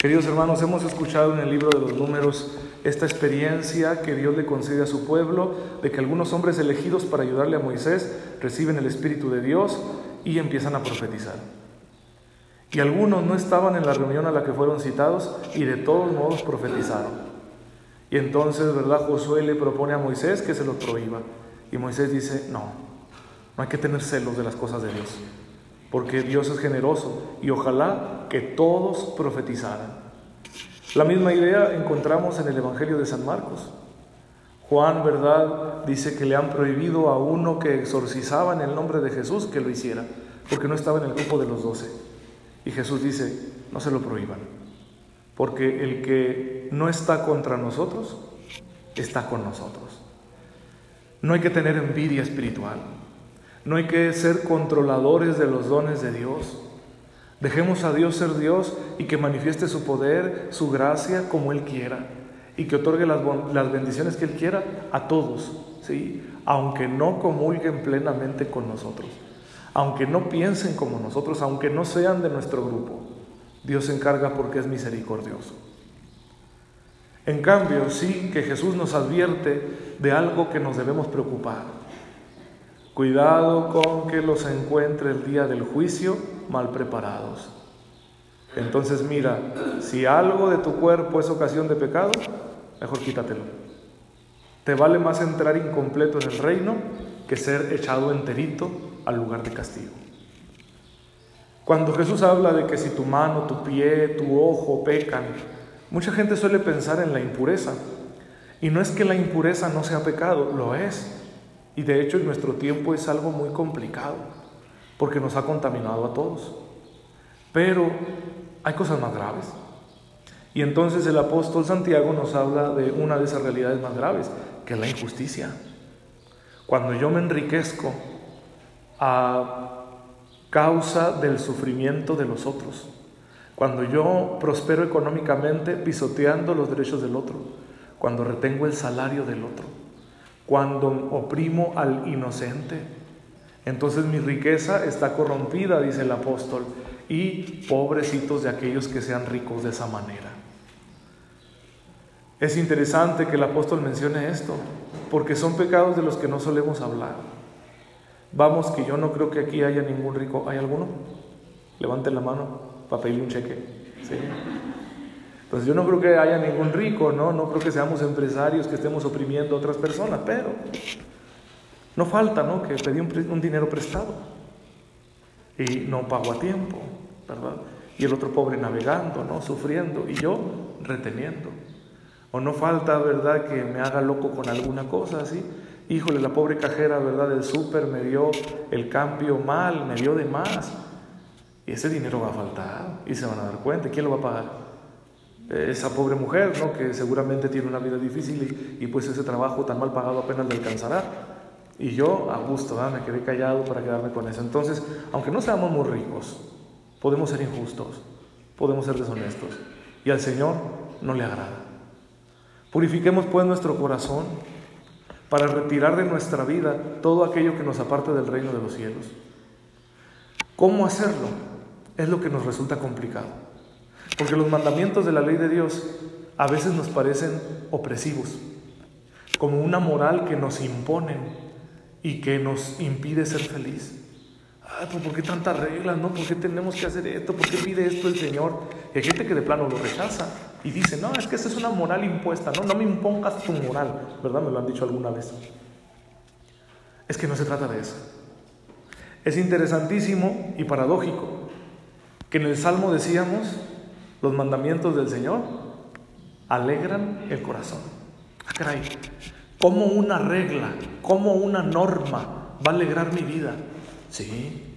Queridos hermanos, hemos escuchado en el libro de los números esta experiencia que Dios le concede a su pueblo, de que algunos hombres elegidos para ayudarle a Moisés reciben el Espíritu de Dios y empiezan a profetizar. Y algunos no estaban en la reunión a la que fueron citados y de todos modos profetizaron. Y entonces, ¿verdad? Josué le propone a Moisés que se lo prohíba. Y Moisés dice, no, no hay que tener celos de las cosas de Dios porque Dios es generoso y ojalá que todos profetizaran. La misma idea encontramos en el Evangelio de San Marcos. Juan, ¿verdad? Dice que le han prohibido a uno que exorcizaba en el nombre de Jesús que lo hiciera, porque no estaba en el grupo de los doce. Y Jesús dice, no se lo prohíban, porque el que no está contra nosotros, está con nosotros. No hay que tener envidia espiritual. No hay que ser controladores de los dones de Dios. Dejemos a Dios ser Dios y que manifieste su poder, su gracia como Él quiera y que otorgue las, bendiciones que Él quiera a todos, ¿sí? aunque no comulguen plenamente con nosotros, aunque no piensen como nosotros, aunque no sean de nuestro grupo. Dios se encarga porque es misericordioso. En cambio, sí que Jesús nos advierte de algo que nos debemos preocupar. Cuidado con que los encuentre el día del juicio mal preparados. Entonces mira, si algo de tu cuerpo es ocasión de pecado, mejor quítatelo. Te vale más entrar incompleto en el reino que ser echado enterito al lugar de castigo. Cuando Jesús habla de que si tu mano, tu pie, tu ojo pecan, mucha gente suele pensar en la impureza. Y no es que la impureza no sea pecado, lo es. Y de hecho nuestro tiempo es algo muy complicado, porque nos ha contaminado a todos. Pero hay cosas más graves. Y entonces el apóstol Santiago nos habla de una de esas realidades más graves, que es la injusticia. Cuando yo me enriquezco a causa del sufrimiento de los otros, cuando yo prospero económicamente pisoteando los derechos del otro, cuando retengo el salario del otro, cuando oprimo al inocente. Entonces mi riqueza está corrompida, dice el apóstol, y pobrecitos de aquellos que sean ricos de esa manera. Es interesante que el apóstol mencione esto, porque son pecados de los que no solemos hablar. Vamos, que yo no creo que aquí haya ningún rico. ¿Hay alguno? Levanten la mano para pedirle un cheque. ¿Sí? Pues yo no creo que haya ningún rico, ¿no? No creo que seamos empresarios que estemos oprimiendo a otras personas, pero no falta, ¿no? Que pedí un, dinero prestado y no pago a tiempo, ¿verdad? Y el otro pobre navegando, ¿no? Sufriendo y yo reteniendo. O no falta, ¿verdad? Que me haga loco con alguna cosa así. Híjole, la pobre cajera, ¿verdad? Del súper me dio el cambio mal, me dio de más. Y ese dinero va a faltar y se van a dar cuenta. ¿Quién lo va a pagar? Esa pobre mujer, ¿no? que seguramente tiene una vida difícil y, pues ese trabajo tan mal pagado apenas le alcanzará. Y yo a gusto, me quedé callado para quedarme con eso. Entonces, aunque no seamos muy ricos, podemos ser injustos, podemos ser deshonestos. Y al Señor no le agrada. Purifiquemos pues nuestro corazón para retirar de nuestra vida todo aquello que nos aparte del reino de los cielos. ¿Cómo hacerlo? Es lo que nos resulta complicado. Porque los mandamientos de la ley de Dios a veces nos parecen opresivos, como una moral que nos imponen y que nos impide ser feliz. Ay, pues ¿por qué tantas reglas? ¿No? ¿Por qué tenemos que hacer esto? ¿Por qué pide esto el Señor? Y hay gente que de plano lo rechaza y dice, no, es que esa es una moral impuesta, no, no me impongas tu moral, ¿verdad? Me lo han dicho alguna vez. Es que no se trata de eso. Es interesantísimo y paradójico que en el Salmo decíamos, los mandamientos del Señor alegran el corazón. Ah, caray, como una regla, como una norma va a alegrar mi vida. Sí,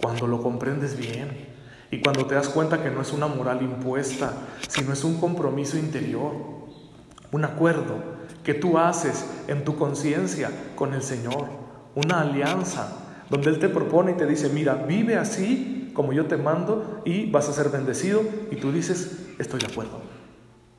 cuando lo comprendes bien y cuando te das cuenta que no es una moral impuesta, sino es un compromiso interior, un acuerdo que tú haces en tu conciencia con el Señor, una alianza donde Él te propone y te dice, mira, vive así como yo te mando y vas a ser bendecido y tú dices, estoy de acuerdo.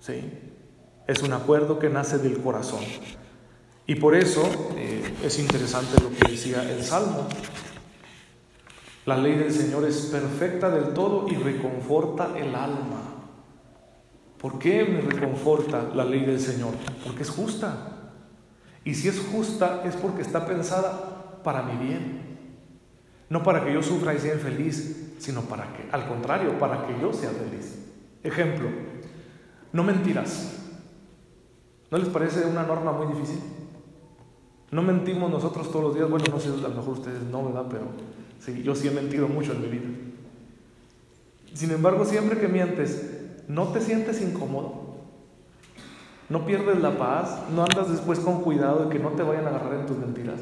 ¿Sí? Es un acuerdo que nace del corazón. Y por eso eh, es interesante lo que decía el Salmo. La ley del Señor es perfecta del todo y reconforta el alma. ¿Por qué me reconforta la ley del Señor? Porque es justa. Y si es justa es porque está pensada para mi bien. No para que yo sufra y sea infeliz, sino para que, al contrario, para que yo sea feliz. Ejemplo, no mentiras. ¿No les parece una norma muy difícil? No mentimos nosotros todos los días. Bueno, no sé, a lo mejor ustedes no, ¿verdad? Pero sí, yo sí he mentido mucho en mi vida. Sin embargo, siempre que mientes, ¿no te sientes incómodo? ¿No pierdes la paz? ¿No andas después con cuidado de que no te vayan a agarrar en tus mentiras?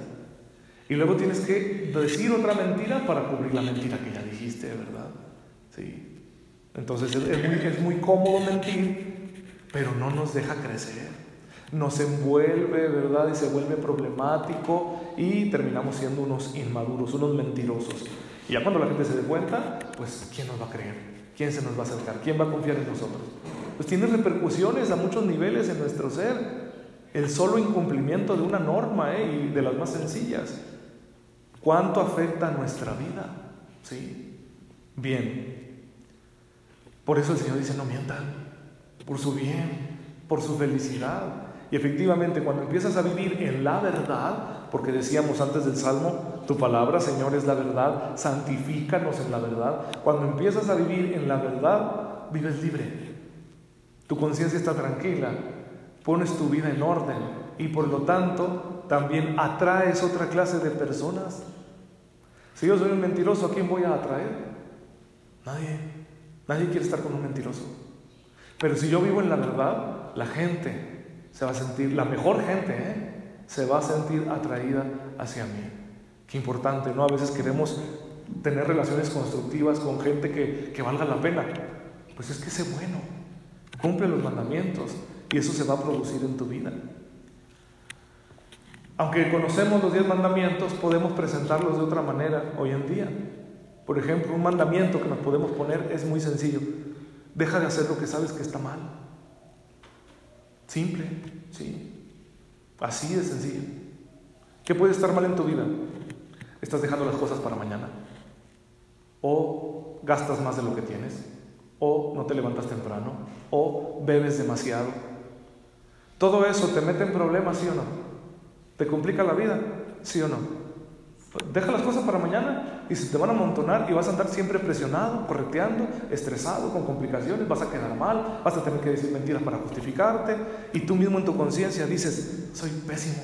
Y luego tienes que decir otra mentira para cubrir la mentira que ya dijiste, ¿verdad? Sí. Entonces es, muy, cómodo mentir, pero no nos deja crecer. Nos envuelve, ¿verdad? Y se vuelve problemático y terminamos siendo unos inmaduros, unos mentirosos. Y ya cuando la gente se dé cuenta, pues ¿quién nos va a creer? ¿Quién se nos va a acercar? ¿Quién va a confiar en nosotros? Pues tiene repercusiones a muchos niveles en nuestro ser. El solo incumplimiento de una norma ¿eh? y de las más sencillas. ¿Cuánto afecta nuestra vida? ¿Sí? Bien. Por eso el Señor dice, no mientan, por su bien, por su felicidad. Y efectivamente, cuando empiezas a vivir en la verdad, porque decíamos antes del Salmo, tu palabra, Señor, es la verdad, santifícanos en la verdad. Cuando empiezas a vivir en la verdad, vives libre. Tu conciencia está tranquila, pones tu vida en orden y por lo tanto también atraes otra clase de personas si yo soy un mentiroso, ¿a quién voy a atraer? Nadie. Nadie quiere estar con un mentiroso. Pero si yo vivo en la verdad, la gente se va a sentir, la mejor gente, ¿eh? se va a sentir atraída hacia mí. Qué importante, ¿no? A veces queremos tener relaciones constructivas con gente que, que valga la pena. Pues es que sé bueno, cumple los mandamientos y eso se va a producir en tu vida. Aunque conocemos los diez mandamientos, podemos presentarlos de otra manera hoy en día. Por ejemplo, un mandamiento que nos podemos poner es muy sencillo. Deja de hacer lo que sabes que está mal. Simple, sí. Así de sencillo. ¿Qué puede estar mal en tu vida? Estás dejando las cosas para mañana. O gastas más de lo que tienes. O no te levantas temprano. O bebes demasiado. Todo eso te mete en problemas, ¿sí o no? ¿Te complica la vida? ¿Sí o no? Deja las cosas para mañana y se te van a amontonar y vas a andar siempre presionado, correteando, estresado, con complicaciones, vas a quedar mal, vas a tener que decir mentiras para justificarte y tú mismo en tu conciencia dices, soy pésimo,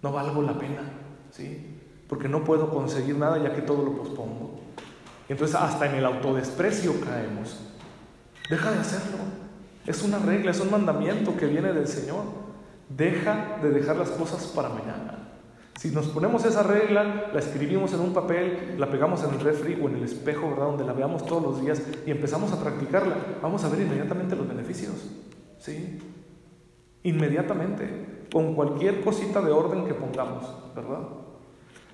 no valgo la pena, ¿sí? Porque no puedo conseguir nada ya que todo lo pospongo. Entonces hasta en el autodesprecio caemos. Deja de hacerlo. Es una regla, es un mandamiento que viene del Señor. Deja de dejar las cosas para mañana. Si nos ponemos esa regla, la escribimos en un papel, la pegamos en el refri o en el espejo, ¿verdad? Donde la veamos todos los días y empezamos a practicarla, vamos a ver inmediatamente los beneficios. ¿Sí? Inmediatamente, con cualquier cosita de orden que pongamos, ¿verdad?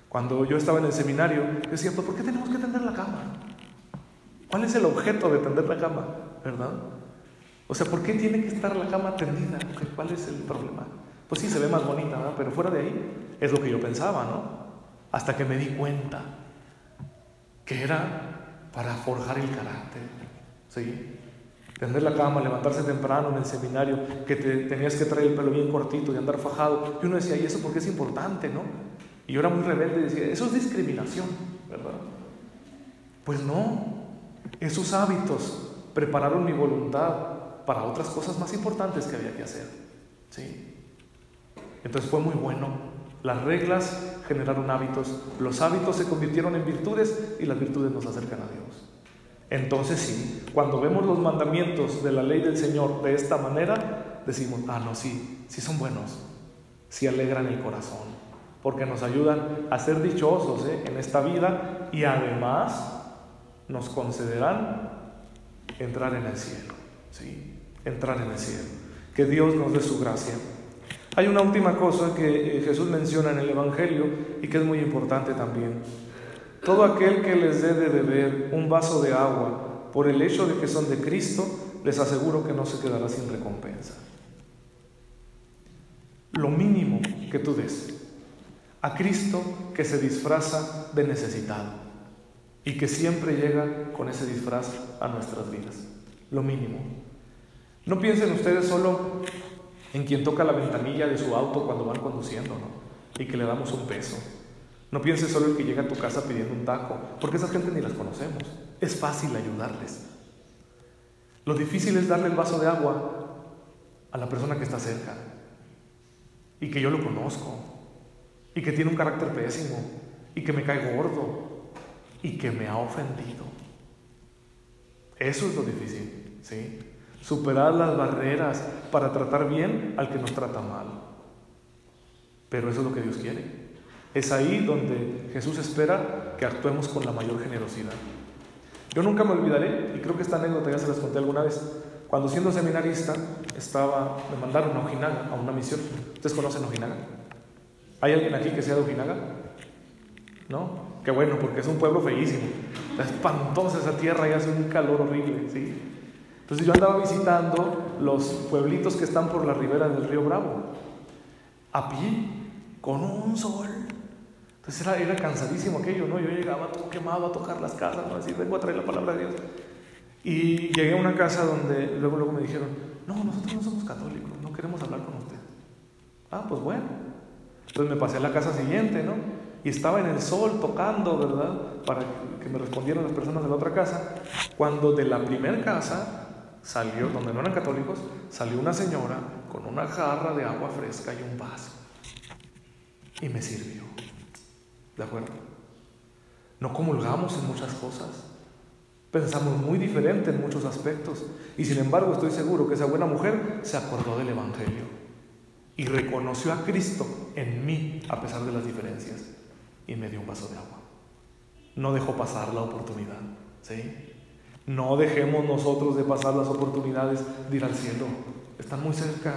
Cuando yo estaba en el seminario, decía, ¿por qué tenemos que tender la cama? ¿Cuál es el objeto de tender la cama? ¿Verdad? O sea, ¿por qué tiene que estar la cama tendida? ¿Cuál es el problema? Pues sí, se ve más bonita, ¿verdad? Pero fuera de ahí es lo que yo pensaba, ¿no? Hasta que me di cuenta que era para forjar el carácter, ¿sí? Tender la cama, levantarse temprano en el seminario, que te, tenías que traer el pelo bien cortito y andar fajado. Y uno decía, ¿y eso por qué es importante, no? Y yo era muy rebelde y decía, eso es discriminación, ¿verdad? Pues no, esos hábitos prepararon mi voluntad para otras cosas más importantes que había que hacer. ¿sí? Entonces fue muy bueno. Las reglas generaron hábitos, los hábitos se convirtieron en virtudes y las virtudes nos acercan a Dios. Entonces sí, cuando vemos los mandamientos de la ley del Señor de esta manera, decimos, ah, no, sí, sí son buenos, sí alegran el corazón, porque nos ayudan a ser dichosos ¿eh? en esta vida y además nos concederán entrar en el cielo. ¿Sí? entrar en el cielo. Que Dios nos dé su gracia. Hay una última cosa que eh, Jesús menciona en el Evangelio y que es muy importante también. Todo aquel que les dé de beber un vaso de agua por el hecho de que son de Cristo, les aseguro que no se quedará sin recompensa. Lo mínimo que tú des a Cristo que se disfraza de necesitado y que siempre llega con ese disfraz a nuestras vidas. Lo mínimo. No piensen ustedes solo en quien toca la ventanilla de su auto cuando van conduciendo. Y que le damos un peso. No pienses solo en que llega a tu casa pidiendo un taco, porque esa gente ni las conocemos. Es fácil ayudarles. Lo difícil es darle el vaso de agua a la persona que está cerca y que yo lo conozco y que tiene un carácter pésimo y que me cae gordo y que me ha ofendido. Eso es lo difícil, ¿sí? Superar las barreras para tratar bien al que nos trata mal. Pero eso es lo que Dios quiere. Es ahí donde Jesús espera que actuemos con la mayor generosidad. Yo nunca me olvidaré, y creo que esta anécdota ya se las conté alguna vez, cuando siendo seminarista estaba, me mandaron a Ojinaga, a una misión. ¿Ustedes conocen Ojinaga? ¿Hay alguien aquí que sea de Ojinaga? ¿No? Qué bueno, porque es un pueblo feísimo. Está espantosa esa tierra y hace un calor horrible, ¿sí? Entonces yo andaba visitando los pueblitos que están por la ribera del río Bravo, a pie, con un sol. Entonces era, era cansadísimo aquello, ¿no? Yo llegaba todo quemado a tocar las casas, ¿no? Decir, vengo a traer la palabra de Dios. Y llegué a una casa donde luego, luego me dijeron, no, nosotros no somos católicos, no queremos hablar con usted. Ah, pues bueno. Entonces me pasé a la casa siguiente, ¿no? Y estaba en el sol tocando, ¿verdad? Para que me respondieran las personas de la otra casa. Cuando de la primera casa salió, donde no eran católicos, salió una señora con una jarra de agua fresca y un vaso. Y me sirvió. ¿De acuerdo? No comulgamos en muchas cosas. Pensamos muy diferente en muchos aspectos. Y sin embargo estoy seguro que esa buena mujer se acordó del Evangelio y reconoció a Cristo en mí a pesar de las diferencias y me dio un vaso de agua. No dejó pasar la oportunidad. ¿sí? No dejemos nosotros de pasar las oportunidades de ir al cielo. Están muy cerca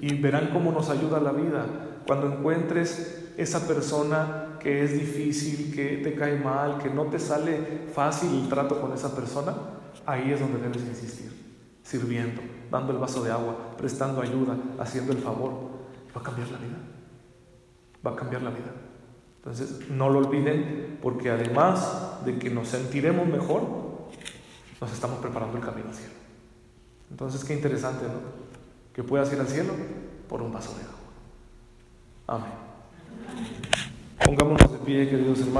y verán cómo nos ayuda la vida. Cuando encuentres esa persona que es difícil, que te cae mal, que no te sale fácil el trato con esa persona, ahí es donde debes insistir, sirviendo, dando el vaso de agua, prestando ayuda, haciendo el favor. Va a cambiar la vida. Va a cambiar la vida. Entonces, no lo olviden, porque además de que nos sentiremos mejor, nos estamos preparando el camino al cielo. Entonces, qué interesante, ¿no? Que puedas ir al cielo por un vaso de agua. Amén. Pongámonos de pie, queridos hermanos.